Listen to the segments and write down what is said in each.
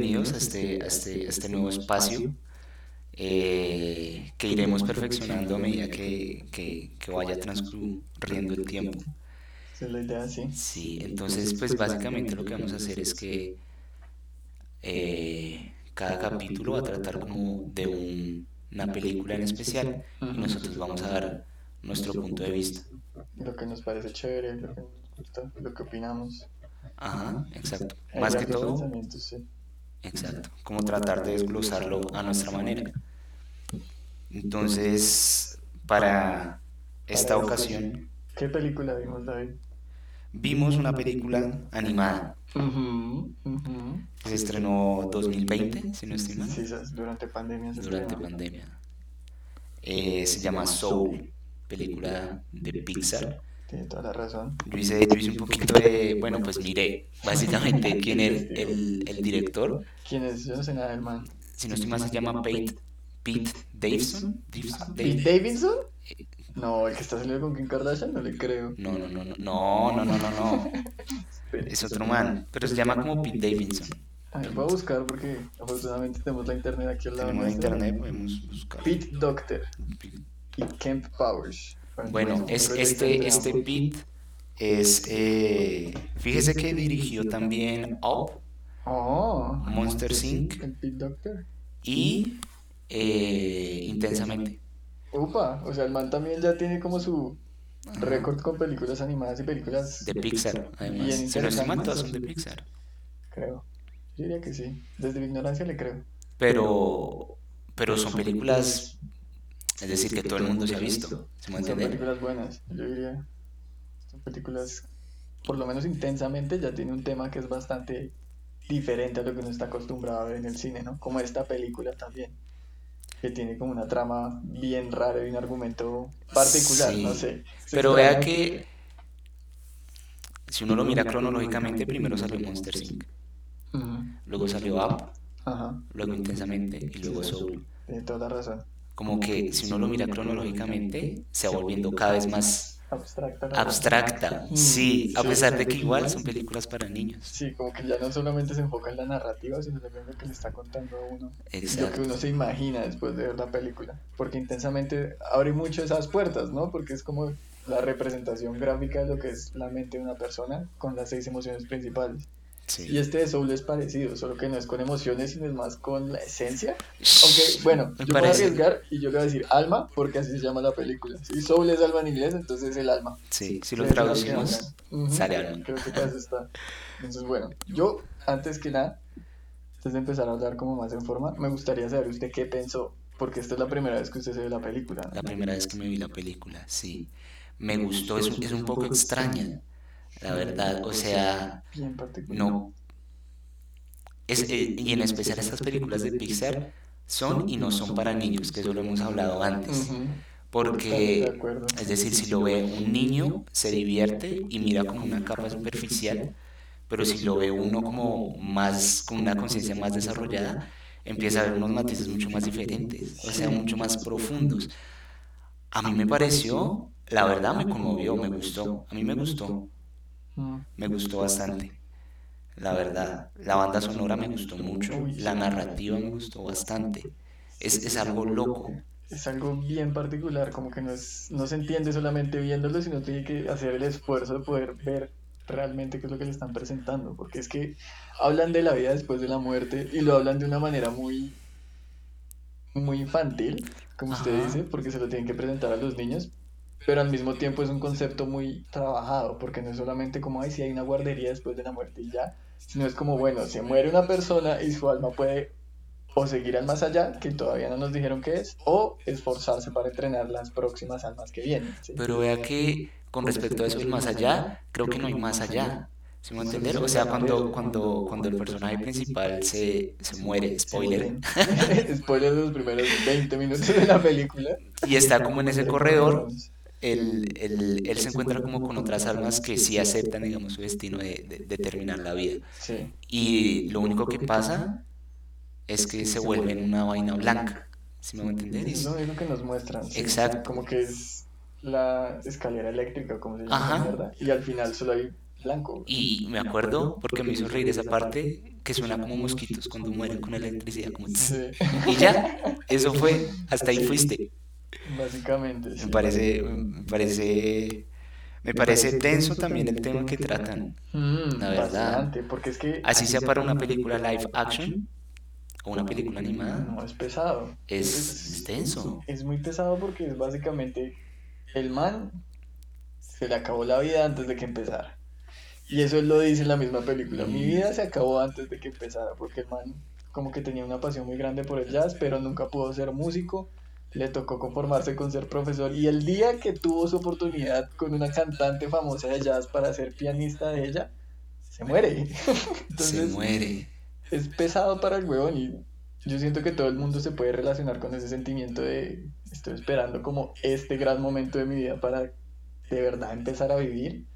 bienvenidos a este, a este, a este nuevo espacio eh, que iremos perfeccionando a medida que, que, que vaya transcurriendo el tiempo. Sí. Entonces pues básicamente lo que vamos a hacer es que eh, cada capítulo va a tratar como de un- una película en especial y nosotros vamos a dar nuestro punto de vista. Lo que nos parece chévere, lo que nos gusta, lo que opinamos. Ajá, exacto. Más que todo, sí. Exacto, como tratar de desglosarlo a nuestra manera. Entonces, para esta ocasión ¿Qué película vimos, David? vimos una película animada se estrenó 2020, si no estoy mal, Sí, durante pandemia se durante estrenó. pandemia. Eh, se llama Soul, película de Pixar. Tiene toda la razón. Yo hice, yo hice un poquito de. Bueno, pues miré básicamente quién es el, el director. ¿Quién es? Yo no sé nada del man. Si no estoy mal, se llama Pete, Pete Davidson. ¿Pete Davidson? Eh, no, el que está saliendo con Kim Kardashian no le creo. No, no, no, no, no, no, no, no. es otro man, pero se llama como Pete Davidson. A ver, voy a buscar porque afortunadamente tenemos la internet aquí al lado. Tenemos la internet, podemos buscar. Pete Doctor y Kemp Powers. Bueno, es este, este Pete es, eh, fíjese que dirigió también Up, Oh, Monster Inc. y eh, Intensamente. Upa, o sea, el man también ya tiene como su récord con películas animadas y películas, De Pixar, además. Estoy mal, interesantes. todas son de Pixar. creo. Yo diría que sí. Desde mi ignorancia le creo. Pero, pero son películas, es decir, que todo el mundo se ha visto. ¿Se Son películas buenas, yo diría. Son películas, por lo menos intensamente, ya tiene un tema que es bastante diferente a lo que uno está acostumbrado a ver en el cine, ¿no? Como esta película también. Que tiene como una trama bien rara y un argumento particular, Sí. no sé. Pero vea que, si uno lo mira cronológicamente, primero salió Monster Inc. Luego salió Up, Ajá, luego Intensamente y luego Soul. tiene toda la razón. Como que si uno lo mira cronológicamente, se va volviendo cada vez más Abstracta. Mm, Sí, a pesar de que igual son películas para niños. Sí, como que ya no solamente se enfoca en la narrativa, sino también lo que le está contando a uno. Lo que Exacto. uno se imagina después de ver la película. Porque intensamente abre mucho esas puertas, ¿no? Porque es como la representación gráfica de lo que es la mente de una persona con las seis emociones principales. Y este de Soul es parecido, solo que no es con emociones, sino es más con la esencia. Aunque, bueno, Me yo voy a arriesgar y yo voy a decir alma, porque así se llama la película. Si Soul es alma en inglés, entonces es el alma. Sí, si lo traducimos, es sale alma. Creo que para eso está. Entonces, bueno, yo, antes que nada, antes de empezar a hablar como más en forma, me gustaría saber usted qué pensó, porque esta es la primera vez que usted se ve la película. La primera vez que me vi la película, sí. Me gustó, es, un- es un poco extraña, la verdad. O sea, Bien particular. no. Es, eh, y en especial estas películas de Pixar son y no son para niños, que eso lo hemos hablado antes. Porque, es decir, si lo ve un niño, se divierte y mira como una capa superficial, pero si lo ve uno como más, con una conciencia más desarrollada, empieza a ver unos matices mucho más diferentes, o sea, mucho más profundos. A mí me pareció, la verdad me conmovió, me gustó, a mí me gustó. Me gustó bastante, la verdad. La banda sonora me gustó mucho, la narrativa me gustó bastante. Es, es algo loco. Es algo bien particular, como que no, es, no se entiende solamente viéndolo, sino tiene que hacer el esfuerzo de poder ver realmente qué es lo que le están presentando, porque es que hablan de la vida después de la muerte y lo hablan de una manera muy, muy infantil, como usted Ajá. dice, porque se lo tienen que presentar a los niños, pero al mismo tiempo es un concepto muy trabajado, porque no es solamente como, ay, si hay una guardería después de la muerte y ya, sino es como, bueno, se muere una persona y su alma puede o seguir al más allá, que todavía no nos dijeron qué es, o esforzarse para entrenar las próximas almas que vienen. ¿sí? Pero vea que con respecto a eso del más allá, creo que no hay más allá. ¿Sí me entender? O sea, cuando, cuando, cuando el personaje principal se, se muere, spoiler, Spoiler de los primeros 20 minutos de la película. y está como en ese corredor, él, él, él se encuentra como con otras almas que sí aceptan, digamos, su destino de, de- de terminar la vida. Sí. Y lo único que pasa es que se vuelven una vaina blanca. ¿Sí me va a entender? Es Es- lo que nos muestran. sí. Exacto. Como que es la escalera eléctrica, como se llama, Ajá. ¿verdad? Y al final solo hay blanco. Y me acuerdo, porque me hizo reír esa parte, que suena como mosquitos cuando mueren con electricidad. Como... Sí. Y ya, eso fue, hasta ahí fuiste. Básicamente, Me sí. parece, me parece, me parece tenso también el tema que tratan. Mm, La verdad. bastante, porque es que Así sea para una película live action o una película animada, no es pesado. es, es tenso. Es muy pesado porque es básicamente el man se le acabó la vida antes de que empezara. Y eso él lo dice en la misma película. Mi vida se acabó antes de que empezara porque el man como que tenía una pasión muy grande por el jazz, pero nunca pudo ser músico. Le tocó conformarse con ser profesor y el día que tuvo su oportunidad con una cantante famosa de jazz para ser pianista de ella, se muere. Se Entonces muere. es pesado para el huevón y yo siento que todo el mundo se puede relacionar con ese sentimiento de estoy esperando como este gran momento de mi vida para de verdad empezar a vivir,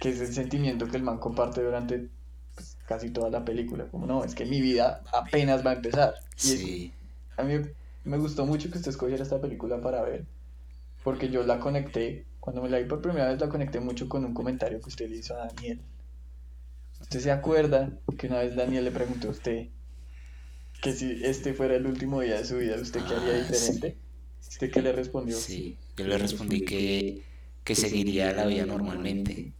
que es el sentimiento que el man comparte durante pues, casi toda la película, como no, es que mi vida apenas va a empezar. Y Sí, a mí me gustó mucho que usted escogiera esta película para ver, porque yo la conecté, cuando me la vi por primera vez la conecté mucho con un comentario que usted le hizo a Daniel. ¿Usted se acuerda que una vez Daniel le preguntó a usted que si este fuera el último día de su vida, ¿usted qué haría Ah, diferente? ¿Usted qué le respondió? sí. Yo le respondí que, que seguiría la vida normalmente.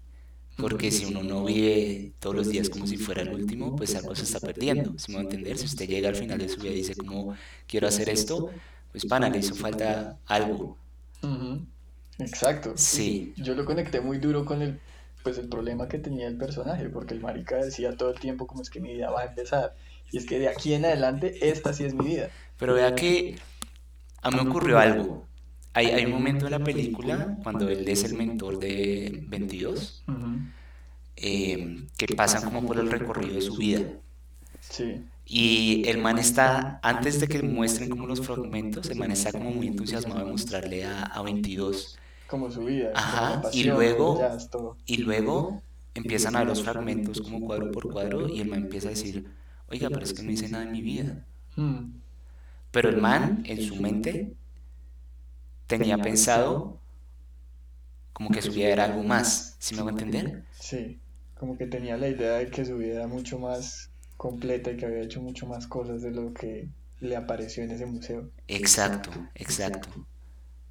Porque si uno no vive todos los días como si fuera el último, pues algo se está perdiendo. Si me va a entender, si usted llega al final de su vida y dice como quiero hacer esto, pues pana, le hizo falta algo. Exacto. Sí. Yo lo conecté muy duro con el, pues el problema que tenía el personaje, porque el marica decía todo el tiempo como es que mi vida va a empezar. Y es que de aquí en adelante, esta sí es mi vida. Pero vea que a mí me ocurrió algo. Hay, hay un momento en la película, cuando él es el mentor de 22, Ujú, eh, que pasan como por el recorrido de su vida. Sí. Y el man está, antes de que muestren como los fragmentos, el man está como muy entusiasmado de mostrarle a, a 22. Como su vida. Ajá, y luego-. Y luego empiezan a ver los fragmentos como cuadro por cuadro y el man empieza a decir, oiga, pero es que no hice nada en mi vida. Mm, Pero el man, en su mente, tenía pensado como que su vida era algo más, ¿sí me hago entender? Sí. Como que tenía la idea de que su vida era mucho más completa y que había hecho mucho más cosas de lo que le apareció en ese museo. Exacto, exacto.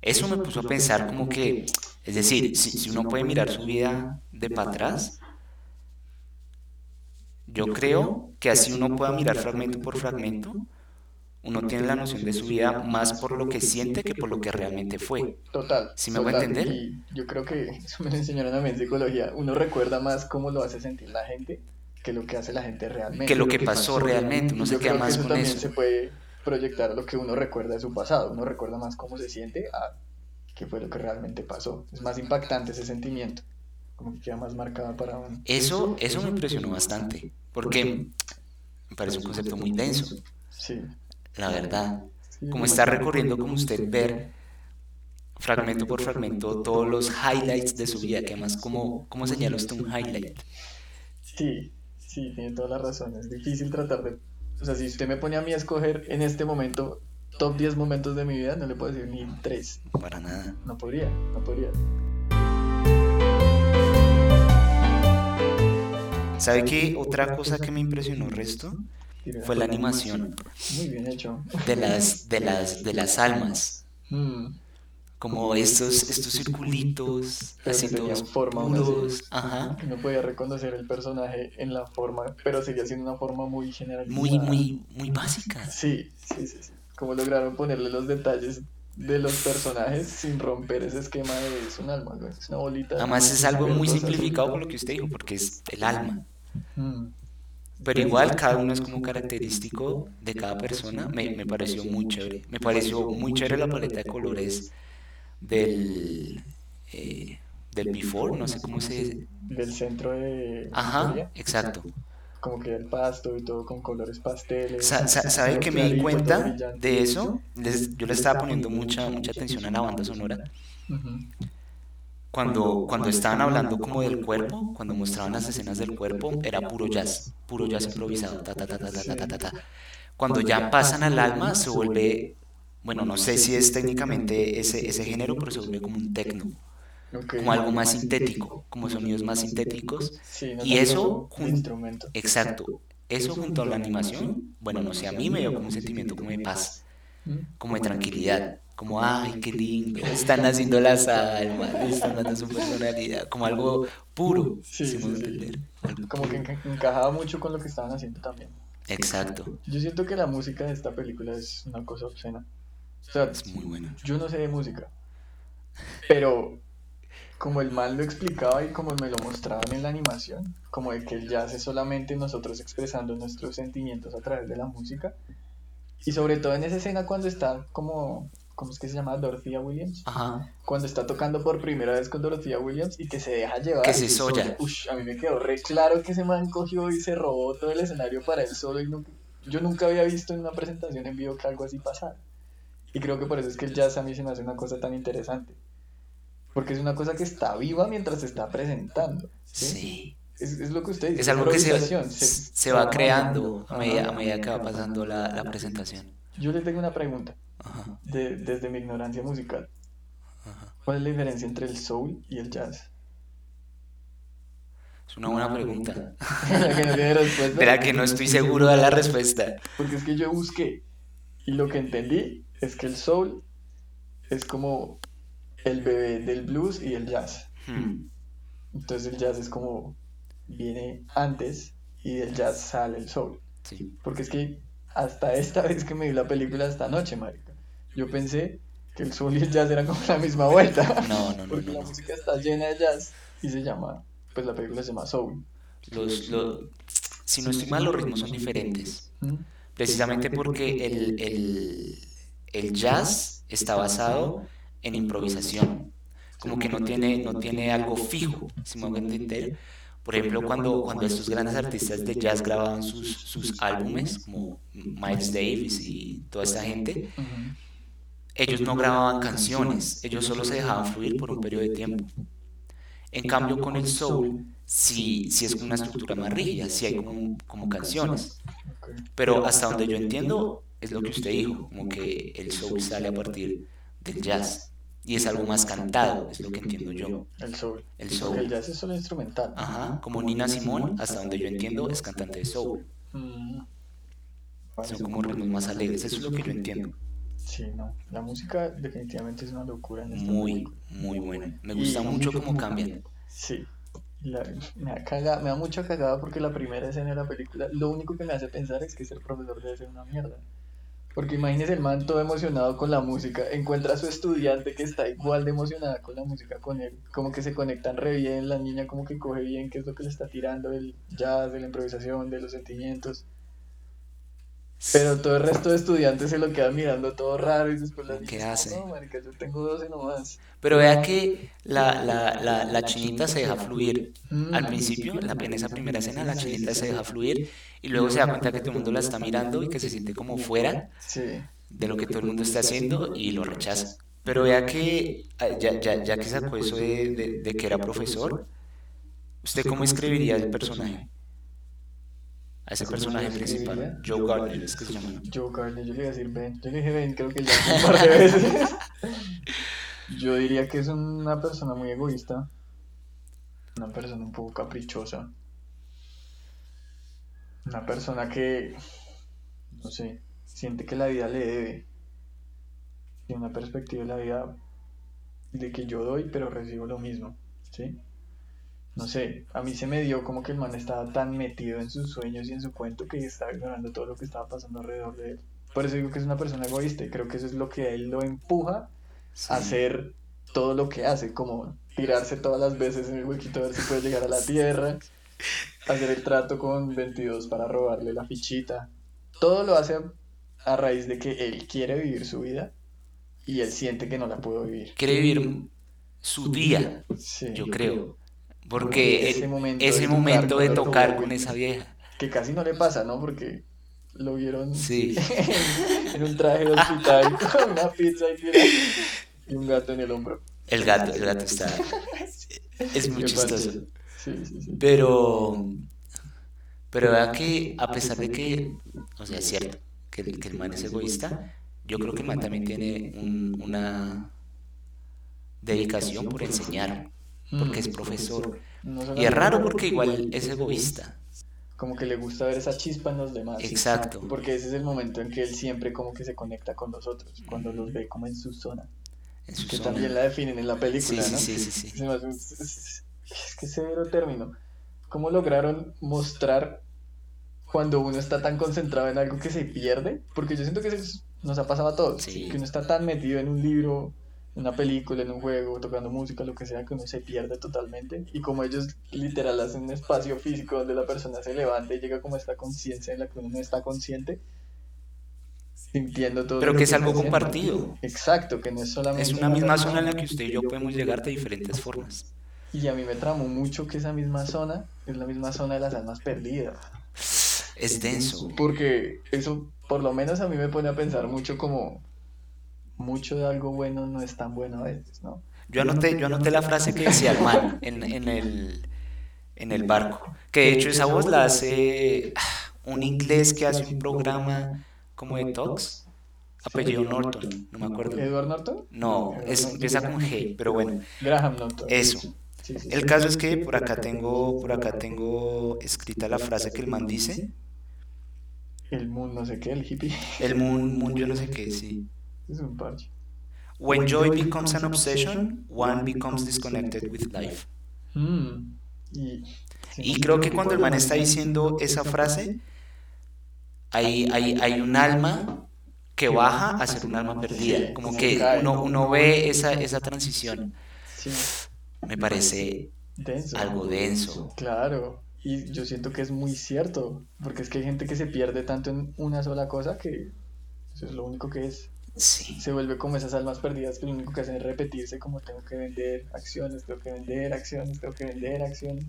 Eso me puso a pensar como que, es decir, si, si uno puede mirar su vida de para atrás, yo creo que así uno pueda mirar fragmento por fragmento, uno tiene la noción de su vida más por lo que siente que por lo que realmente fue. Total. ¿Sí me hago total. entender? Y yo creo que eso me lo enseñaron a mí en psicología. Uno recuerda más cómo lo hace sentir la gente que lo que hace la gente realmente. Que lo que pasó realmente, uno se queda creo que más eso con también eso. se puede proyectar a lo que uno recuerda de su pasado. Uno recuerda más cómo se siente a qué fue lo que realmente pasó. Es más impactante ese sentimiento. Como que queda más marcado para uno. Eso, eso me impresionó bastante, porque me parece un concepto muy denso, Sí. La verdad. Como está recorriendo como usted ver fragmento por fragmento todos los highlights de su vida, que además, ¿cómo, cómo señala usted un highlight? Sí, sí, tiene toda la razón. Es difícil tratar de... O sea, si usted me pone a mí a escoger en este momento top 10 momentos de mi vida, no le puedo decir ni 3. Para nada. No podría, no podría. ¿Sabe qué? Otra cosa que me impresionó resto Fue la animación Muy bien hecho. de las, de las, de las almas. Mm, Como estos, estos circulitos, así todos forma puros. Ajá. No podía reconocer el personaje en la forma, pero seguía siendo una forma muy generalizada. Muy, muy, muy básicas. Sí, sí, sí, sí. Como lograron ponerle los detalles de los personajes sin romper ese esquema de es un alma, ¿no? es una bolita. Además es algo muy simplificado por lo que usted dijo, porque es el alma. Mm, Pero igual cada uno es como característico de cada persona. Me, me pareció muy chévere. Me pareció muy chévere la paleta de colores del, eh, del before, no sé cómo se... Del centro de Ajá, exacto. como que el pasto y todo con colores pasteles. Sa- sa- ¿Sabe todo que me di cuenta de eso? Les- yo le estaba poniendo mucha, mucha atención a la banda sonora. Ujú. Cuando, cuando estaban hablando como del cuerpo, cuando mostraban las escenas del cuerpo, era puro jazz, puro jazz improvisado. ta, ta, ta, ta, ta, ta, ta, ta. Cuando ya pasan al alma, se vuelve, bueno, no sé si es técnicamente ese, ese género, pero se vuelve como un tecno. Como algo más sintético, como sonidos más sintéticos. Sí, no Y eso, de jun- instrumento. exacto, eso junto a la animación, bueno, no sé, a mí me dio como un sentimiento como de paz, como de tranquilidad, como, ay, qué lindo, están haciendo las almas, están dando su personalidad, como algo puro, Sí, sí, sí. entender. Algo Como que enca- encajaba mucho con lo que estaban haciendo también. Exacto, Yo siento que la música de esta película es una cosa obscena. O sea, es muy bueno. yo no sé de música, pero como el man lo explicaba y como me lo mostraban en la animación, como de que el jazz es solamente nosotros expresando nuestros sentimientos a través de la música. Y sobre todo en esa escena cuando está como, ¿cómo es que se llama? Dorothea Williams. Ajá, Cuando está tocando por primera vez con Dorothea Williams y que se deja llevar. Que se y solla. Ush, a mí me quedó re claro que ese man cogió y se robó todo el escenario para él solo y no- yo nunca había visto en una presentación en vivo que algo así pasara. Y creo que por eso es que el jazz a mí se me hace una cosa tan interesante. Porque es una cosa que está viva mientras se está presentando. ¿sí? sí. Es, es lo que usted dice. Es algo que se, improvisación, se va creando a medida, a medida que va pasando la, la presentación. Yo le tengo una pregunta, Ajá, de- desde mi ignorancia musical. ajá. ¿Cuál es la diferencia entre el soul y el jazz? Es una buena pregunta, La que no tiene respuesta. de la que no estoy seguro de la respuesta. Porque es que yo busqué y lo que entendí es que el soul es como el bebé del blues y el jazz. Hmm, Entonces el jazz es como viene antes y del jazz sale el soul. sí. Porque es que hasta esta vez que me vi la película esta noche, marica, yo pensé que el soul y el jazz eran como la misma vuelta. No, no, no, Porque no, la no. música está llena de jazz y se llama, pues la película se llama Soul. Los, los- si no estoy mal, los ritmos son diferentes. ¿Mm? Precisamente porque el, el, el jazz está basado en improvisación. Como que no tiene, no tiene algo fijo, si me entender. Por ejemplo, cuando, cuando estos grandes artistas de jazz grababan sus, sus álbumes, como Miles Davis y toda esta gente, Ujú. Ellos no grababan canciones, ellos solo se dejaban fluir por un periodo de tiempo. En cambio, con el soul, sí, sí es una estructura más rígida, sí hay como, como canciones. Pero hasta donde yo entiendo, es lo que usted dijo, como que el soul sale a partir del jazz. Y es algo más cantado, es lo que entiendo yo. El soul. El Porque el soul. jazz es solo instrumental. Ajá, como Nina Simone, hasta donde yo entiendo, es cantante de soul. Mm. Son como ritmos más alegres, eso es lo que yo entiendo. Sí, no. La música definitivamente es una locura en esta Muy, película. muy bueno. Me gusta Y- mucho cómo cambian. Sí. La- me, da caga- me da mucha cagada porque la primera escena de la película, lo único que me hace pensar es que ese profesor debe ser una mierda. Porque imagínese el man todo emocionado con la música, encuentra a su estudiante que está igual de emocionada con la música con él, como que se conectan re bien, la niña como que coge bien qué es lo que le está tirando, del jazz, de la improvisación, de los sentimientos. Pero todo el resto de estudiantes se lo quedan mirando todo raro y después la ¿Qué hace? No, marica, yo tengo 12 nomás. Pero vea que la, la, la, la chinita se deja fluir. Mm. Al principio, en, la, en esa primera escena, la chinita se deja fluir y luego se da cuenta que todo el mundo la está mirando y que se siente como fuera Sí. de lo que todo el mundo está haciendo y lo rechaza. Pero vea que ah, ya, ya, ya que sacó eso de, de, de que era profesor, ¿usted cómo escribiría el personaje? A ese personaje principal, Joe Gardner, es que se llama. Joe Gardner, yo le iba a decir Ben. Yo le dije Ben, creo que ya un par de veces. Yo diría que es una persona muy egoísta. Una persona un poco caprichosa. Una persona que, no sé, siente que la vida le debe. Tiene una perspectiva de la vida de que yo doy, pero recibo lo mismo. ¿Sí? No sé, a mí se me dio como que el man estaba tan metido en sus sueños y en su cuento que estaba ignorando todo lo que estaba pasando alrededor de él. Por eso digo que es una persona egoísta y creo que eso es lo que a él lo empuja Sí. a hacer todo lo que hace, como tirarse todas las veces en el huequito a ver si puede llegar a la tierra, hacer el trato con 22 para robarle la fichita. Todo lo hace a, a raíz de que él quiere vivir su vida y él siente que no la puede vivir. Quiere vivir su día, Sí. yo creo. Porque Ese el- momento ese de momento tocar de con tocar con esa vieja. Que casi no le pasa, ¿no? Porque lo vieron Sí. en un traje de hospital con una pizza y, un gato en el hombro. El gato, el gato está. Es muy chistoso. sí, sí. Pero. Pero vea que, a pesar de que. O sea, es cierto que el, que el man es egoísta, yo creo que el man también tiene un- una. dedicación por enseñar, porque es profesor. No Y es raro porque igual es egoísta. como que le gusta ver esa chispa en los demás. Exacto. Porque ese es el momento en que él siempre como que se conecta con nosotros, cuando los ve como en su zona. En su Que zona. también la definen en la película, sí, ¿no? sí, sí, sí. Es, es- que severo término. ¿Cómo lograron mostrar cuando uno está tan concentrado en algo que se pierde? Porque yo siento que eso es- nos ha pasado a todos. Que uno está tan metido en un libro, una película, en un juego, tocando música, lo que sea, que uno se pierde totalmente. Y como ellos literal hacen un espacio físico donde la persona se levanta y llega como a esta conciencia en la que uno no está consciente, sintiendo todo Pero lo que es algo haciendo. compartido. Exacto, que no es solamente Es una misma zona en la que usted y yo podemos llegar de diferentes formas. Y a mí me tramó mucho que esa misma zona es la misma zona de las almas perdidas. Es denso. Porque eso, por lo menos a mí me pone a pensar mucho como mucho de algo bueno no es tan bueno a veces, ¿no? Yo anoté, yo anoté la frase que decía el man en, en el, en el barco. Que de hecho esa voz la hace ah, un inglés que hace un programa como de talks. Apellido Norton, no me acuerdo. ¿Edward Norton? No, es, empieza con G, pero bueno. Graham Norton. Eso. El caso es que por acá tengo, por acá tengo escrita la frase que el man dice. El moon no sé qué, el hippie. El moon, moon yo no sé qué, sí. Es un parche. When joy becomes an obsession, one becomes disconnected with life. Mm, Y, Y creo que cuando el man está diciendo esa frase, hay, hay, hay un alma que baja a ser un alma perdida. Como que uno, uno ve esa, esa transición. Sí, Me parece denso. algo denso. Claro, y yo siento que es muy cierto, porque es que hay gente que se pierde tanto en una sola cosa que eso es lo único que es. Sí. Se vuelve como esas almas perdidas que lo único que hacen es repetirse como tengo que vender acciones, tengo que vender acciones, tengo que vender acciones.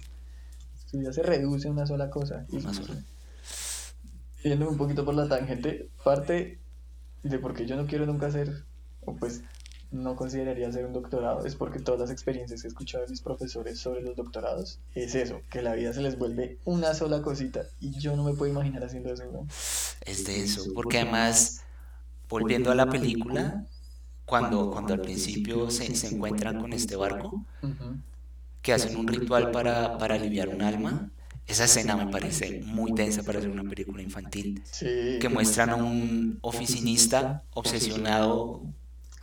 Su vida se reduce a una sola cosa. Y yendo un poquito por la tangente, parte de por qué yo no quiero nunca hacer, o pues no consideraría hacer un doctorado, es porque todas las experiencias que he escuchado de mis profesores sobre los doctorados es eso, que la vida se les vuelve una sola cosita y yo no me puedo imaginar haciendo eso. ¿no? Es denso. Porque además, volviendo a la película, cuando, cuando al principio se, se encuentran con este barco, Ujú. que hacen un ritual para, para aliviar un alma, esa escena me parece muy densa para ser una película infantil. Sí, Que muestran a un oficinista obsesionado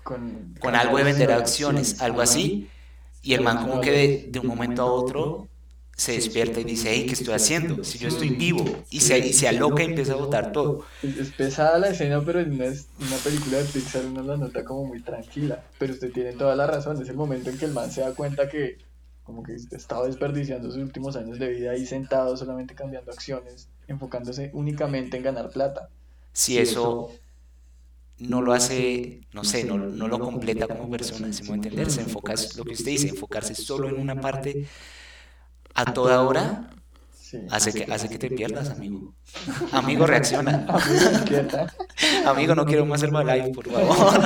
con, con algo de vender acciones, algo así, y el man como que de, de un momento a otro se despierta y dice, hey, ¿qué estoy haciendo? Si yo estoy vivo, y se, y se aloca y empieza a botar todo. Es, es pesada la escena, pero en una, una película de Pixar uno la nota como muy tranquila. Pero usted tiene toda la razón, es el momento en que el man se da cuenta que como que estaba desperdiciando sus últimos años de vida ahí sentado solamente cambiando acciones, enfocándose únicamente en ganar plata. Si eso no lo hace, no sé, no, no lo completa como persona, si me entender, se enfoca, lo que usted dice, enfocarse solo en una parte a toda hora, Sí. hace que, hace que te pierdas, amigo. Amigo, reacciona. Amigo, no quiero más Herbalife, por favor.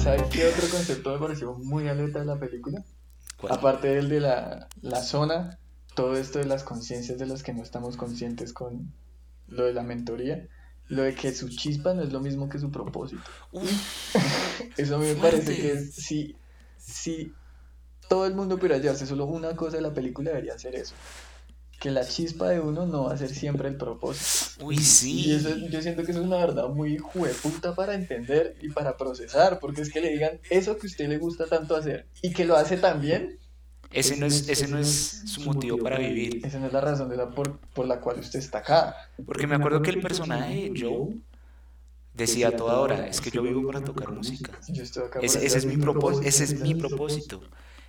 ¿Sabes qué otro concepto me pareció muy alerta de la película? ¿Cuál? Aparte del de la, la zona, todo esto de las conciencias de las que no estamos conscientes con lo de la mentoría, lo de que su chispa no es lo mismo que su propósito. Uf, Eso a mí me Fuerte. parece que es, si, si todo el mundo pudiera llevarse solo una cosa de la película, debería ser eso. Que la chispa de uno no va a ser siempre el propósito. uy, Y sí. eso, yo siento que eso es una verdad muy jueputa para entender y para procesar, porque es que le digan eso que a usted le gusta tanto hacer y que lo hace tan bien, Ese no es, ese no es su motivo para vivir. esa no es la razón de la por, por la cual usted está acá. Porque me acuerdo que el personaje, Joe, decía a toda hora, es que yo vivo para tocar música. Ese, ese es mi propósito, ese es mi propósito.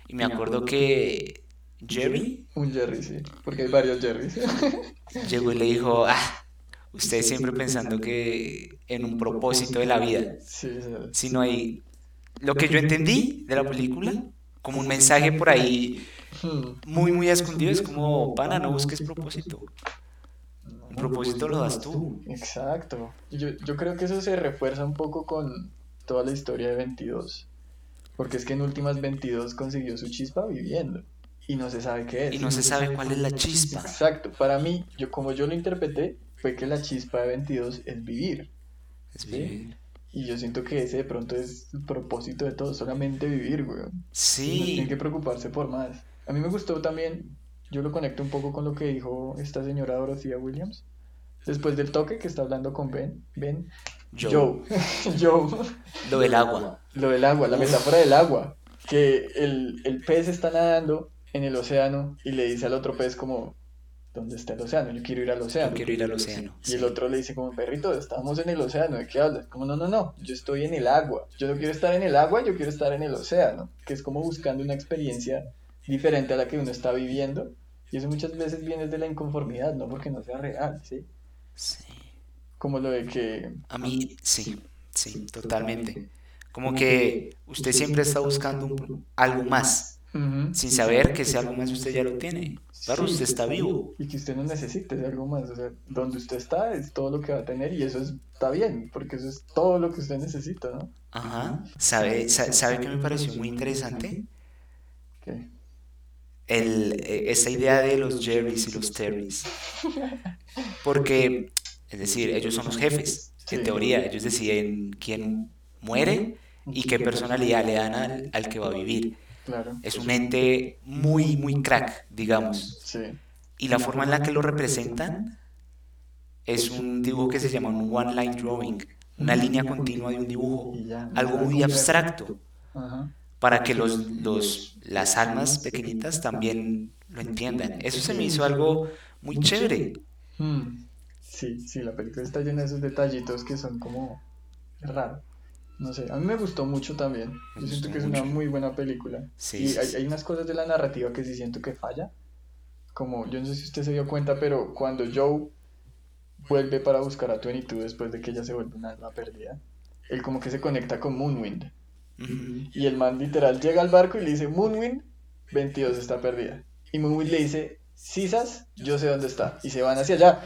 Y me acuerdo que Jerry Un Jerry, sí, porque hay varios Jerrys. llegó y le dijo, ah, usted siempre pensando que en un propósito de la vida, Sí, sí. si no hay... Lo que yo entendí de la película, como un mensaje por ahí muy, muy escondido, es como, pana, no busques propósito. Un propósito lo das tú. Exacto. Yo, yo creo que eso se refuerza un poco con toda la historia de 22. Porque es que en últimas 22 consiguió su chispa viviendo. Y no se sabe qué es. Y no se sabe cuál es la chispa. Exacto. Para mí, yo como yo lo interpreté, fue que la chispa de 22 es vivir. Es ¿sí? Y yo siento que ese de pronto es el propósito de todo, solamente vivir, güey. No Sí, que preocuparse por más. A mí me gustó también, yo lo conecto un poco con lo que dijo esta señora Dorothea Williams. Después del toque que está hablando con Ben, Ben, Joe. Joe, Joe, Lo del agua. lo del agua, la metáfora del agua, que el, el pez está nadando en el océano y le dice al otro pez como, ¿dónde está el océano? Yo quiero ir al océano. Yo quiero ir al océano. Y el otro le dice como, perrito, estamos en el océano, ¿de qué hablas? Como, no, no, no, yo estoy en el agua. Yo no quiero estar en el agua, yo quiero estar en el océano. Que es como buscando una experiencia diferente a la que uno está viviendo. Y eso muchas veces viene de la inconformidad, no porque no sea real, ¿sí? Sí. Como lo de que... A mí, sí, sí, totalmente. Como que usted siempre está buscando un- algo más, sin saber que ese algo más usted ya lo tiene. Claro, sí, usted está vivo. Y que usted no necesite de algo más. O sea, donde usted está es todo lo que va a tener y eso es- está bien, porque eso es todo lo que usted necesita, ¿no? Ajá. ¿Sabe, sa- sabe que me pareció muy interesante? Que- El, eh, esa idea de los Jerrys y los Terrys. Porque, es decir, ellos son los jefes. En teoría, ellos deciden quién muere y qué personalidad le dan al, al que va a vivir. Claro. Es un ente muy, muy crack, digamos. Sí. Y la forma en la que lo representan es un dibujo que se llama un one-line drawing, una línea continua de un dibujo, algo muy abstracto, Ajá. para que los, los, las almas pequeñitas también lo entiendan. Eso se me hizo algo muy chévere. Hmm. Sí, sí, la película está llena de esos detallitos que son como raro. No sé, a mí me gustó mucho también. Yo siento que es una muy buena película. Sí, y hay, hay unas cosas de la narrativa que sí siento que falla. Como, yo no sé si usted se dio cuenta, pero cuando Joe vuelve para buscar a 22 después de que ella se vuelve una alma perdida, él como que se conecta con Moonwind. Y el man literal llega al barco y le dice, Moonwind, 22 está perdida. Y Moonwind le dice, Sisas, yo sé dónde está. Y se van hacia allá.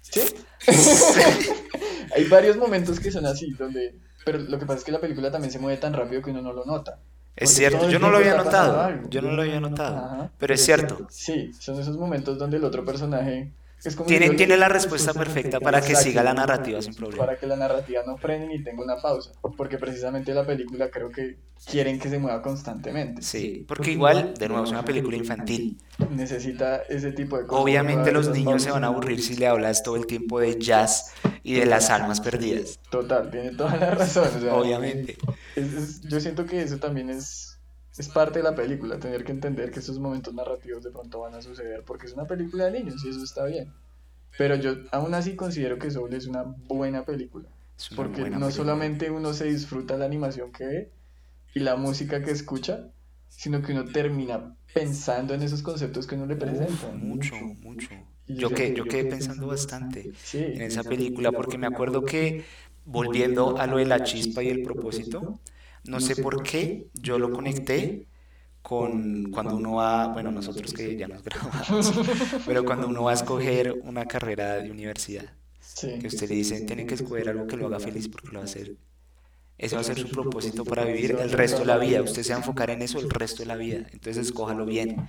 ¿Sí? Hay varios momentos que son así, donde... Pero lo que pasa es que la película también se mueve tan rápido que uno no lo nota. Es cierto, yo no lo había notado, yo no lo había notado, Ajá. pero es cierto. Sí, son esos momentos donde el otro personaje... Es como Tiene, si tiene la respuesta perfecta para que siga la narrativa sin problema. para que la narrativa no frene ni tenga una pausa. Porque precisamente la película creo que quieren que se mueva constantemente. Sí, porque igual, de nuevo, es una película infantil. Necesita ese tipo de cosas. Obviamente los niños se van a aburrir si le hablas todo el tiempo de jazz y de las almas perdidas. Total, tiene toda la razón. o sea, Obviamente. es- es- yo siento que eso también es, es parte de la película, tener que entender que esos momentos narrativos de pronto van a suceder, porque es una película de niños y eso está bien. Pero yo aún así considero que Soul es una buena película, una porque buena no película. solamente uno se disfruta la animación que ve y la música que escucha, sino que uno termina pensando en esos conceptos que uno le presenta. mucho, mucho. Y Yo, que, yo quedé pensando bastante en esa película porque me acuerdo que, volviendo a lo de la chispa y el propósito, no sé por qué yo lo conecté con cuando uno va, bueno, nosotros que ya nos graduamos, pero cuando uno va a escoger una carrera de universidad, que usted le dice, tiene que escoger algo que lo haga feliz porque lo va a hacer. Ese va a ser su propósito para vivir el resto de la vida. Usted se va a enfocar en eso el resto de la vida. Entonces, escójalo bien.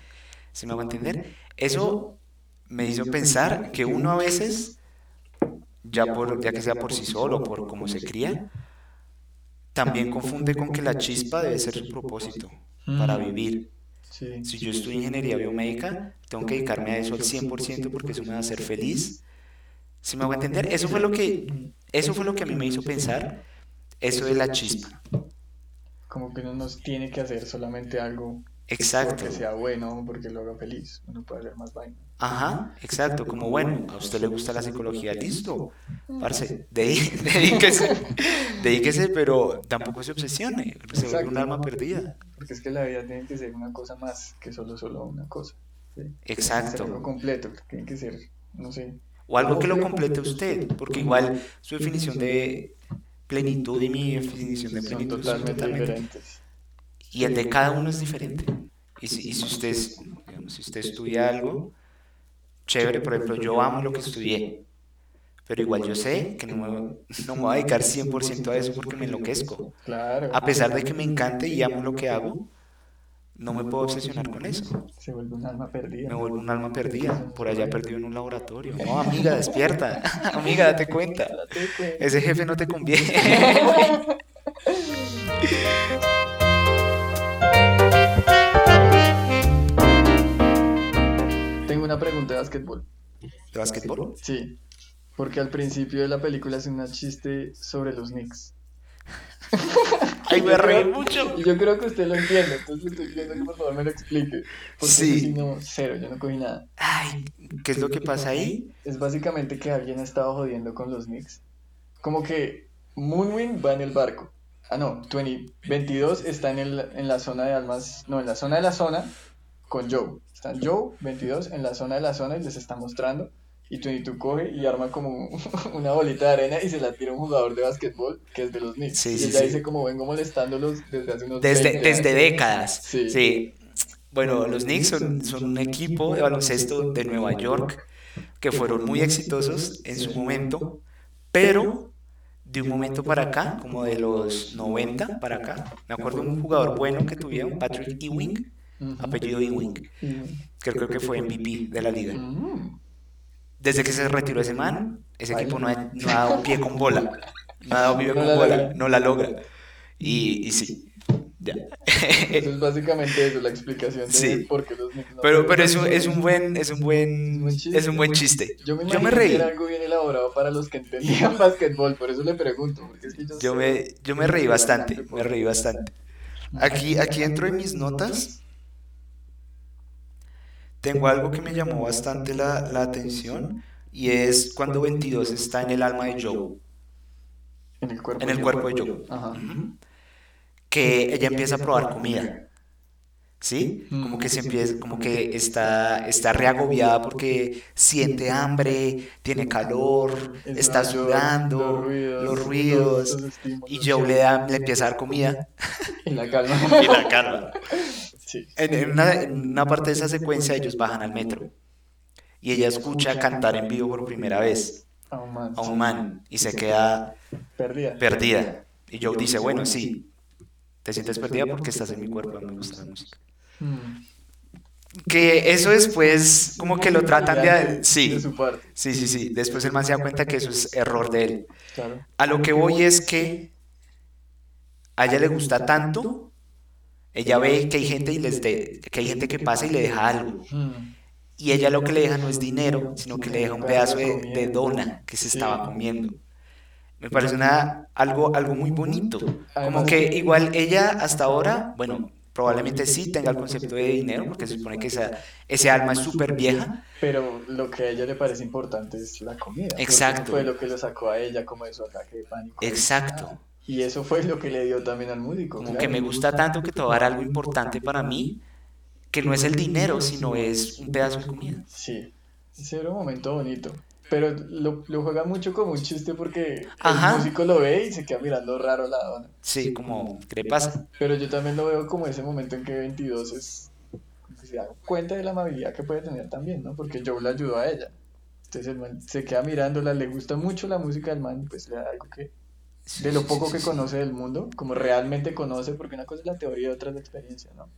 ¿Sí me va a entender? Eso me hizo pensar que uno a veces, ya, por, ya que sea por sí solo, por cómo se cría, también confunde con que la chispa debe ser su propósito para vivir. Sí. Si yo estudio ingeniería biomédica, tengo que dedicarme a eso al 100% porque eso me va a hacer feliz. ¿Sí me hago entender? Eso fue lo que, eso fue lo que a mí me hizo pensar eso de la chispa. Como que uno no tiene que hacer solamente algo Exacto. porque sea bueno, porque lo haga feliz. Uno puede hacer más vaina. Ajá, exacto. Como bueno, a usted le gusta la psicología, listo. Parce, dedí- dedíquese, dedíquese, pero tampoco se obsesione. Se vuelve un alma perdida. Porque es que la vida tiene que ser una cosa más que solo solo una cosa. ¿sí? Tiene que ser Exacto. algo completo, tiene que ser, no sé. O algo que lo complete usted, porque igual su definición de plenitud y mi definición de plenitud son totalmente diferentes. Y el de cada uno es diferente. Y si, y si usted, digamos, si usted estudia algo, chévere, por ejemplo, yo amo lo que estudié, pero igual yo sé que no me, no me voy a dedicar 100% a eso porque me enloquezco. A pesar de que me encante y amo lo que hago, no me puedo obsesionar con eso. Se vuelve un alma perdida. Me vuelvo un alma perdida, por allá perdido en un laboratorio. No, amiga, despierta. amiga. Date cuenta. Ese jefe no te conviene. De básquetbol. ¿De básquetbol? Sí, porque al principio de la película hace un chiste sobre los Knicks. Ay, me reí mucho. Y yo creo que usted lo entiende, entonces estoy pidiendo que por favor me lo explique. Porque Sí. sí. no, cero, yo no cogí nada. Ay, ¿qué es lo que pasa ahí? Es básicamente que alguien ha estado jodiendo con los Knicks. Como que Moonwind va en el barco. Ah, no, 20, 22 está en, el, en la zona de almas. No, en la zona de la zona con Joe. Están Joe, 22, en la zona de la zona y les está mostrando. Y 22 coge y arma como una bolita de arena y se la tira a un jugador de básquetbol que es de los Knicks. Sí, y sí, ella sí. dice como vengo molestándolos desde hace unos Desde, 20 desde años". décadas. Sí. Sí. Bueno, los Knicks son, son un equipo de baloncesto de Nueva York que fueron muy exitosos en su momento, pero de un momento para acá, como de los 90 para acá, me acuerdo de un jugador bueno que tuvieron, Patrick Ewing, Ujú. apellido Ewing, Y- que creo que fue MVP de la liga. Mm. Desde que se retiró ese man, ese equipo no ha, no ha dado pie con bola. No ha dado pie con la bola, no la logra. Y, y sí, ya. Eso es básicamente eso, la explicación de Sí. por qué los Knicks no Pero, pero es un, es un buen, es un buen, Buen chiste. es un buen chiste. Yo me, Yo me que reí. era algo bien elaborado para los que entendían básquetbol, por eso le pregunto. Porque es que yo, Yo sé- me, yo me reí bastante, me reí bastante. Aquí, aquí dentro de mis notas tengo algo que me llamó bastante la, la atención y es cuando 22 está en el alma de Joe, En el cuerpo, en el cuerpo de Joe. Ajá. Que ella empieza a probar comida. ¿Sí? Como que se empieza, como que está, está reagobiada porque siente hambre, tiene calor, Es está sudando, los ruidos, los y Joe le, da, le empieza a dar comida Y la calma. y la calma. Sí. En, en una, en una parte de esa secuencia ellos bajan al metro y ella escucha cantar en vivo por primera vez A un man. y se queda Perdida. perdida. Y Joe dice, bueno, sí, te sientes perdida porque estás en mi cuerpo, me gusta la música. Que eso después como que lo tratan de... Sí, su parte, sí, sí, sí. Después el man se da cuenta que eso es error de él. A lo que voy es que a ella le gusta tanto, ella ve que hay gente y les de- que hay gente que pasa y le deja algo. Mm. Y ella lo que le deja no es dinero, sino que le deja un pedazo de, de dona que se estaba comiendo. Me parece una, algo, algo muy bonito. Como que igual ella hasta ahora, bueno, probablemente sí tenga el concepto de dinero, porque se supone que esa, ese alma es súper vieja. Pero lo que a ella le parece importante es la comida. Exacto. Fue lo que lo sacó a ella como de su ataque de pánico. Exacto. Y eso fue lo que le dio también al músico. Como claro. que me gusta tanto que te va a dar algo importante para mí, que no es el dinero, sino es un pedazo de comida. Sí, ese era un momento bonito. Pero lo, lo juega mucho como un chiste porque Ajá. el músico lo ve y se queda mirando raro la dona. Sí, como, ¿qué le pasa? Pero yo también lo veo como ese momento en que 22 es se da cuenta de la amabilidad que puede tener también, ¿no? Porque Joe la ayudó a ella. Entonces el man se queda mirándola, le gusta mucho la música del man y pues le da algo que de lo poco que conoce del mundo, como realmente conoce, porque una cosa es la teoría y otra es la experiencia, ¿no?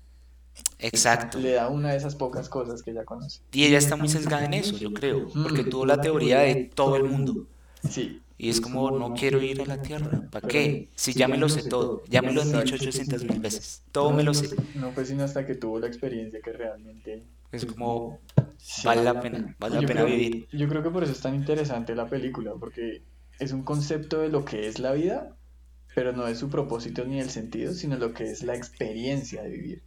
Exacto. Le da una de esas pocas cosas que ella conoce. Y ella está muy sesgada en eso, yo creo, porque tuvo la teoría de todo el mundo. Sí, Y es como, no quiero ir a la Tierra. ¿Para qué? Si ya me lo sé todo. Ya me lo han dicho 800 mil veces. Todo me lo sé. no fue sino hasta que tuvo la experiencia que realmente Es como, vale la pena, vale la pena vivir. Yo creo que por eso es tan interesante la película, porque es un concepto de lo que es la vida, pero no de su propósito ni el sentido, sino lo que es la experiencia de vivir.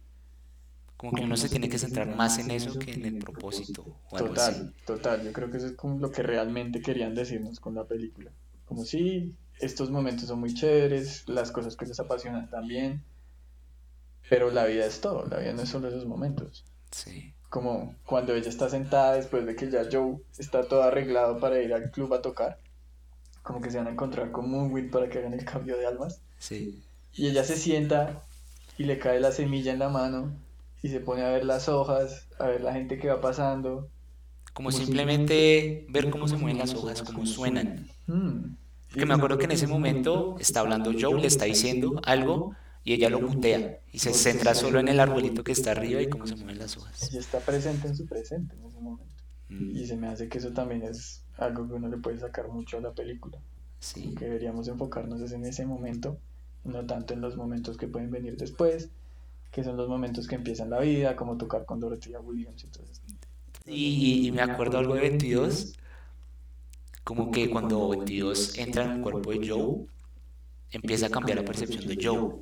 Como que uno se tiene que centrar más en eso que en el propósito o algo así. Total, total. Yo creo que eso es como lo que realmente querían decirnos con la película. Como si estos momentos son muy chéveres, las cosas que les apasionan también, pero la vida es todo, la vida no es solo esos momentos. Sí. Como cuando ella está sentada después de que ya Joe está todo arreglado para ir al club a tocar, como que se van a encontrar con Moonwind para que hagan el cambio de almas, Sí. y ella se sienta y le cae la semilla en la mano y se pone a ver las hojas, a ver la gente que va pasando. Como simplemente ver cómo se mueven las hojas, cómo suenan. Mm. Que me acuerdo que en ese momento está hablando Joe, le está diciendo algo y ella lo mutea y se centra solo en el arbolito que está arriba y cómo se mueven las hojas. Ella está presente en su presente en ese momento. Mm, Y se me hace que eso también es algo que uno le puede sacar mucho a la película. sí, Que deberíamos enfocarnos es en ese momento, no tanto en los momentos que pueden venir después, que son los momentos que empiezan la vida, como tocar con Dorothea Williams eso. Y, y me acuerdo algo de 22, como que cuando 22 entra en el cuerpo de Joe, empieza a cambiar la percepción de Joe.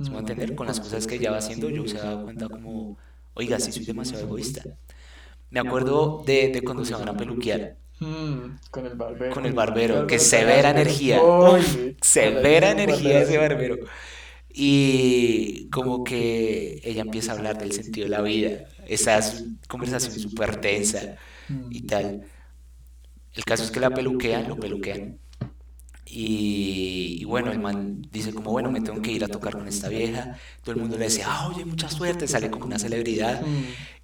¿Se va a entender? Con las cosas que ella va haciendo, Joe se da cuenta como, oiga, sí soy demasiado egoísta. Me acuerdo de, de cuando se van a peluquear, Mm, con el barbero. con el barbero, que severa energía, severa energía ese barbero. Y como que ella empieza a hablar del sentido de la vida, esa es conversación súper tensa Mm. y tal. El caso es que la peluquean, lo peluquean. Y, y bueno, el man dice como, bueno, me tengo que ir a tocar con esta vieja. Todo el mundo le dice, ah, oye, mucha suerte, sale como una celebridad.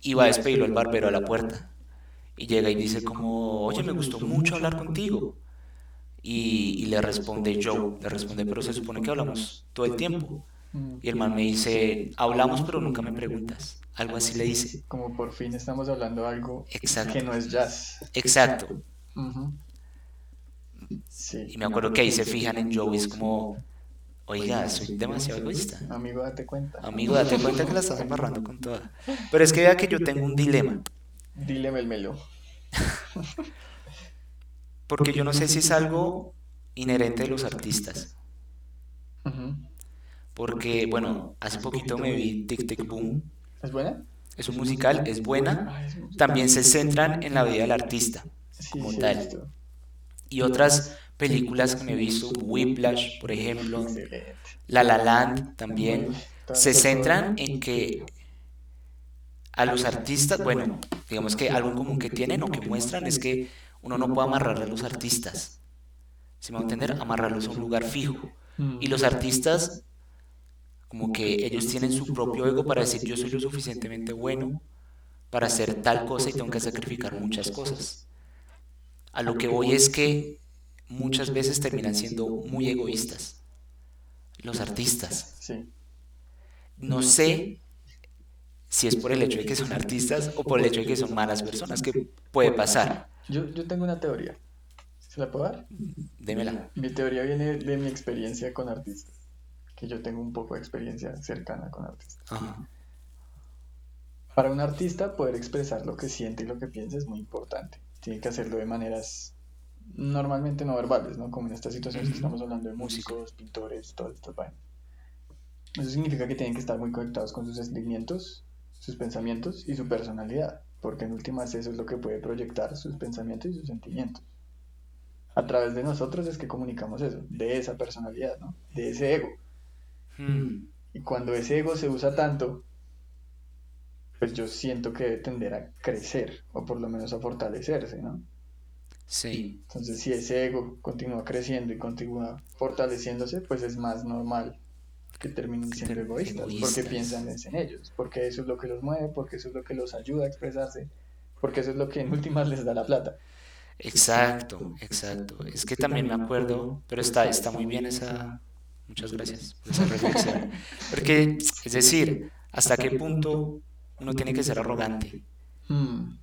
Y va a despedirlo al barbero a la puerta. Y llega y dice como, oye, me gustó mucho hablar contigo. Y, y le responde Joe, le responde, pero se supone que hablamos todo el tiempo. Y el man me dice, hablamos pero nunca me preguntas. Algo así le dice. Como por fin estamos hablando de algo Exacto. que no es jazz. Exacto. Sí. Y me acuerdo que ahí se fijan en Joe y es como, oiga, soy demasiado egoísta. Amigo, date cuenta. Amigo, date cuenta que la estás embarrando con toda. Pero es que vea que yo tengo un dilema. Dile melmelo. Porque yo no sé si es algo inherente de los artistas. Porque, bueno, hace poquito me vi Tic Tic Boom. ¿Es buena? Es un musical, es buena. También se centran en la vida del artista. Como tal. Y otras películas que me he visto, Whiplash, por ejemplo. La La Land también, se centran en que a los artistas, bueno, digamos que algo en común que tienen o que muestran es que uno no puede amarrar a los artistas. Si me va a entender, amarrarlos a un lugar fijo. Y los artistas, como que ellos tienen su propio ego para decir yo soy lo suficientemente bueno para hacer tal cosa y tengo que sacrificar muchas cosas. A lo que voy es que muchas veces terminan siendo muy egoístas. Los artistas. Sí. No sé si es por el hecho de que son artistas o por el hecho de que son malas personas, que puede pasar. Yo, yo tengo una teoría. ¿Se la puedo dar? Démela. Mi teoría viene de mi experiencia con artistas. Que yo tengo un poco de experiencia cercana con artistas. Ajá. Para un artista, poder expresar lo que siente y lo que piensa es muy importante. Tiene que hacerlo de maneras normalmente no verbales, ¿no? Como en estas situaciones que estamos hablando de músicos, pintores, todas estas vainas. Eso significa que tienen que estar muy conectados con sus sentimientos, sus pensamientos y su personalidad, porque en últimas eso es lo que puede proyectar sus pensamientos y sus sentimientos. A través de nosotros es que comunicamos eso, de esa personalidad, ¿no? De ese ego. Hmm. Y cuando ese ego se usa tanto, pues yo siento que debe tender a crecer, o por lo menos a fortalecerse, ¿no? Sí, Entonces, si ese ego continúa creciendo y continúa fortaleciéndose, pues es más normal que terminen siendo egoístas, porque piensan en ellos, porque eso es lo que los mueve, porque eso es lo que los ayuda a expresarse, porque eso es lo que en últimas les da la plata. exacto, exacto. Es que también me acuerdo, pero está, está muy bien esa... Muchas gracias por esa reflexión. Porque, es decir, ¿hasta qué punto uno tiene que ser arrogante Hmm,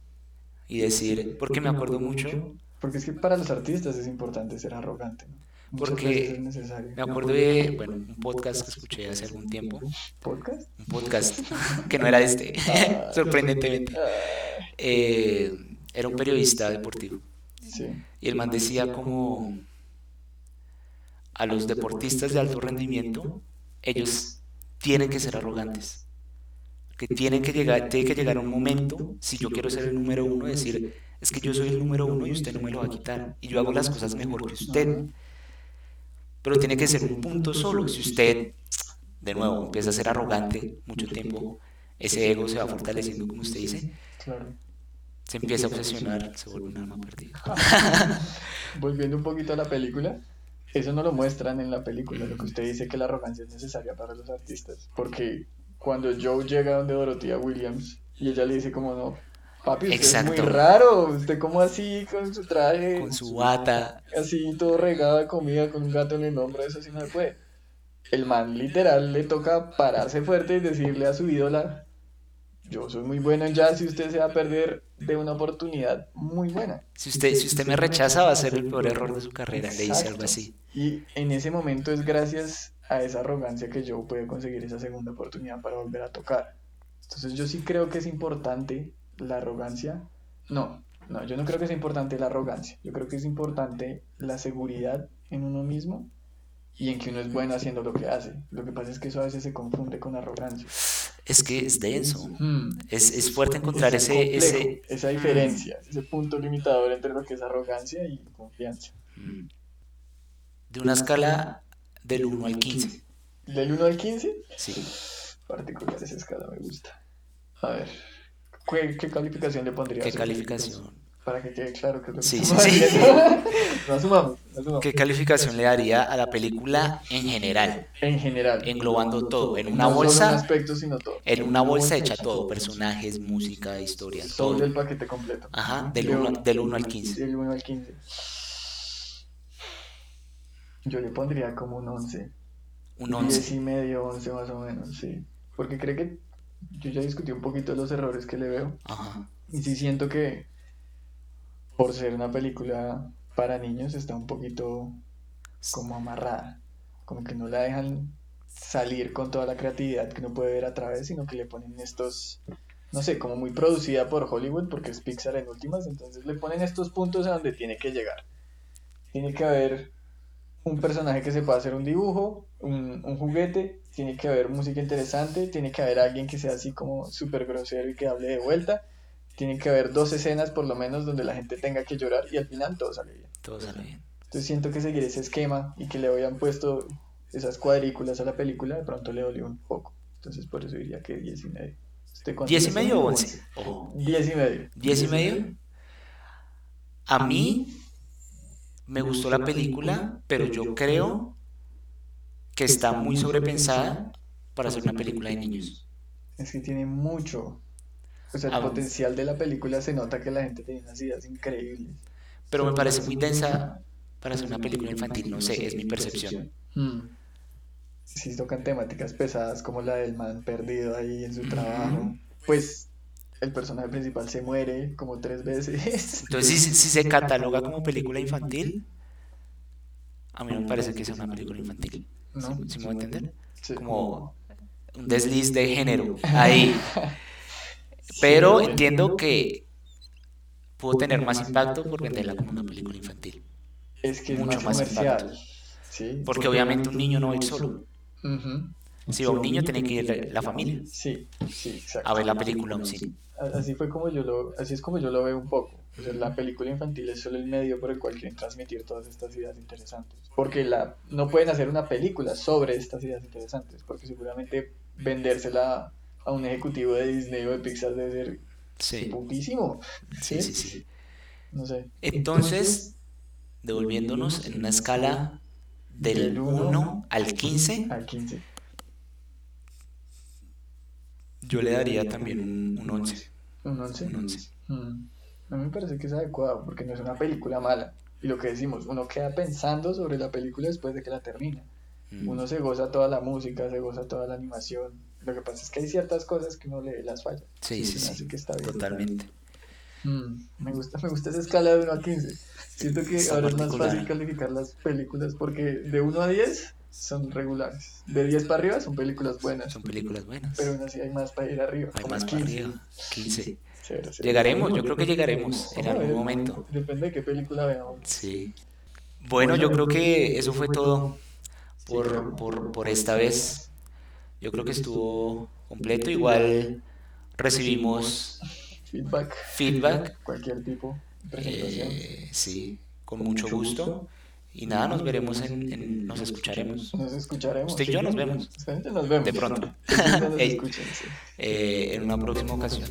y decir, porque me acuerdo mucho, Porque es que para los artistas es importante ser arrogante, ¿no? Muchas Porque es necesario. me acuerdo de, bueno, un podcast que escuché hace algún tiempo, ¿Podcast? un podcast que no era este, Ah, sorprendentemente. Eh, era un periodista deportivo. sí. Y el man decía como a los deportistas de alto rendimiento, ellos tienen que ser arrogantes. Que tienen que llegar, tiene que llegar un momento, si yo quiero ser el número uno, decir, es que yo soy el número uno y usted no me lo va a quitar. Y yo hago las cosas mejor que usted. Pero tiene que ser un punto solo. Si usted, de nuevo, empieza a ser arrogante mucho tiempo, ese ego se va fortaleciendo, como usted dice, Claro. se empieza a obsesionar, se vuelve un alma perdida. Volviendo un poquito a la película, eso no lo muestran en la película, lo que usted dice que la arrogancia es necesaria para los artistas. Porque cuando Joe llega donde Dorothea Williams y ella le dice como no, papi, usted es Exacto. muy raro, usted como así con su traje, Con su bata, así todo regado de comida, con un gato en el hombro, eso sí no se puede. el man literal le toca pararse fuerte y decirle a su ídola, yo soy muy bueno en jazz y usted se va a perder de una oportunidad muy buena. Si usted, si usted me rechaza va a ser el peor error de su carrera, le dice algo así. Y en ese momento es gracias a esa arrogancia que yo puedo conseguir esa segunda oportunidad para volver a tocar. Entonces yo sí creo que es importante la arrogancia. No, no, yo no creo que sea importante la arrogancia. Yo creo que es importante la seguridad en uno mismo y en que uno es bueno haciendo lo que hace. Lo que pasa es que eso a veces se confunde con arrogancia. Es que es denso. Hmm. Es, es, fuerte encontrar ese, ese... Esa diferencia, ese punto limitador entre lo que es arrogancia y confianza. De una escala del 1 al 15. ¿Del 1 al 15? Sí. Particular esa escala me gusta. A ver, ¿qué, calificación le pondrías? ¿Qué calificación? Para que quede claro que es lo que sí, sí, sí. no asumamos, ¿Qué calificación le daría a la película en general? En general. Englobando todo. En una bolsa. En aspecto, sino todo. En una bolsa hecha todo. Personajes, música, historia. Todo, todo. el paquete completo. Ajá, del 1 del uno al 15. Del 1 al 15. Yo le pondría como un 11. Un 11. 10 y medio, 11 más o menos, sí. Porque creo que yo ya discutí un poquito los errores que le veo. Ajá. Y sí siento que por ser una película para niños está un poquito como amarrada. Como que no la dejan salir con toda la creatividad que uno puede ver a través, sino que le ponen estos, no sé, como muy producida por Hollywood, porque es Pixar en últimas, entonces le ponen estos puntos a donde tiene que llegar. Tiene que haber un personaje que se pueda hacer un dibujo, un, un, juguete, tiene que haber música interesante, tiene que haber alguien que sea así como súper grosero y que hable de vuelta, tiene que haber dos escenas por lo menos donde la gente tenga que llorar y al final todo sale bien. Todo sale bien. Entonces siento que seguir ese esquema y que le habían puesto esas cuadrículas a la película de pronto le dolió un poco. Entonces por eso diría que 10 y medio. ¿10 y medio o 11? 10 y medio. ¿10 y medio? A mí me gustó la película, pero yo creo que está muy sobrepensada para ser una película de niños. Es que tiene mucho. O sea, el potencial de la película se nota que la gente tiene unas ideas increíbles. Pero me parece muy densa para ser una película infantil, no sé, es mi percepción. Hmm. Si tocan temáticas pesadas como la del man perdido ahí en su trabajo, pues el personaje principal se muere como tres veces. Entonces, si, se cataloga como película infantil, a mí no me parece que sea una película infantil. ¿No? ¿Sí, me voy a entender? Como un desliz de género ahí. Pero entiendo que pudo tener más impacto por venderla como una película infantil. Es que es Mucho más, comercial. ¿Sí? Porque, obviamente un niño no va a ir solo. Si va un niño, tiene que ir la familia. Sí, sí, exacto. A ver la película un cine así fue como yo lo, así es como yo lo veo un poco. la película infantil es solo el medio por el cual quieren transmitir todas estas ideas interesantes. Porque la, no pueden hacer una película sobre estas ideas interesantes, porque seguramente vendérsela a un ejecutivo de Disney o de Pixar debe ser sí. putísimo. ¿sí? sí, sí, No sé. Entonces, devolviéndonos en una escala del 1 al 15. Al 15 yo le daría también un, 11. ¿Un 11? Un 11. Mm. A mí me parece que es adecuado porque no es una película mala. Y lo que decimos, uno queda pensando sobre la película después de que la termina. Mm. Uno se goza toda la música, se goza toda la animación. Lo que pasa es que hay ciertas cosas que uno le las falla. Sí, sí, sí. que está bien. Totalmente. Mm, me gusta, me gusta esa escala de 1 a 15. Siento que ahora es más fácil calificar las películas porque de 1 a 10 son regulares. De 10 para arriba son películas buenas. Son películas buenas. Pero aún así hay más para ir arriba. Hay más 15. para arriba. 15. Llegaremos, yo creo que llegaremos en algún momento. Depende de qué película veamos. Sí. Bueno, yo creo que eso fue todo por, por, por esta vez. Yo creo que estuvo completo. Igual recibimos feedback. Feedback. Cualquier tipo. Eh, sí, con mucho gusto. Y nada, nos veremos en, nos escucharemos. Nos escucharemos. Usted y yo nos vemos. Nos vemos. De pronto. Nos escuchen, eh, en una próxima ocasión.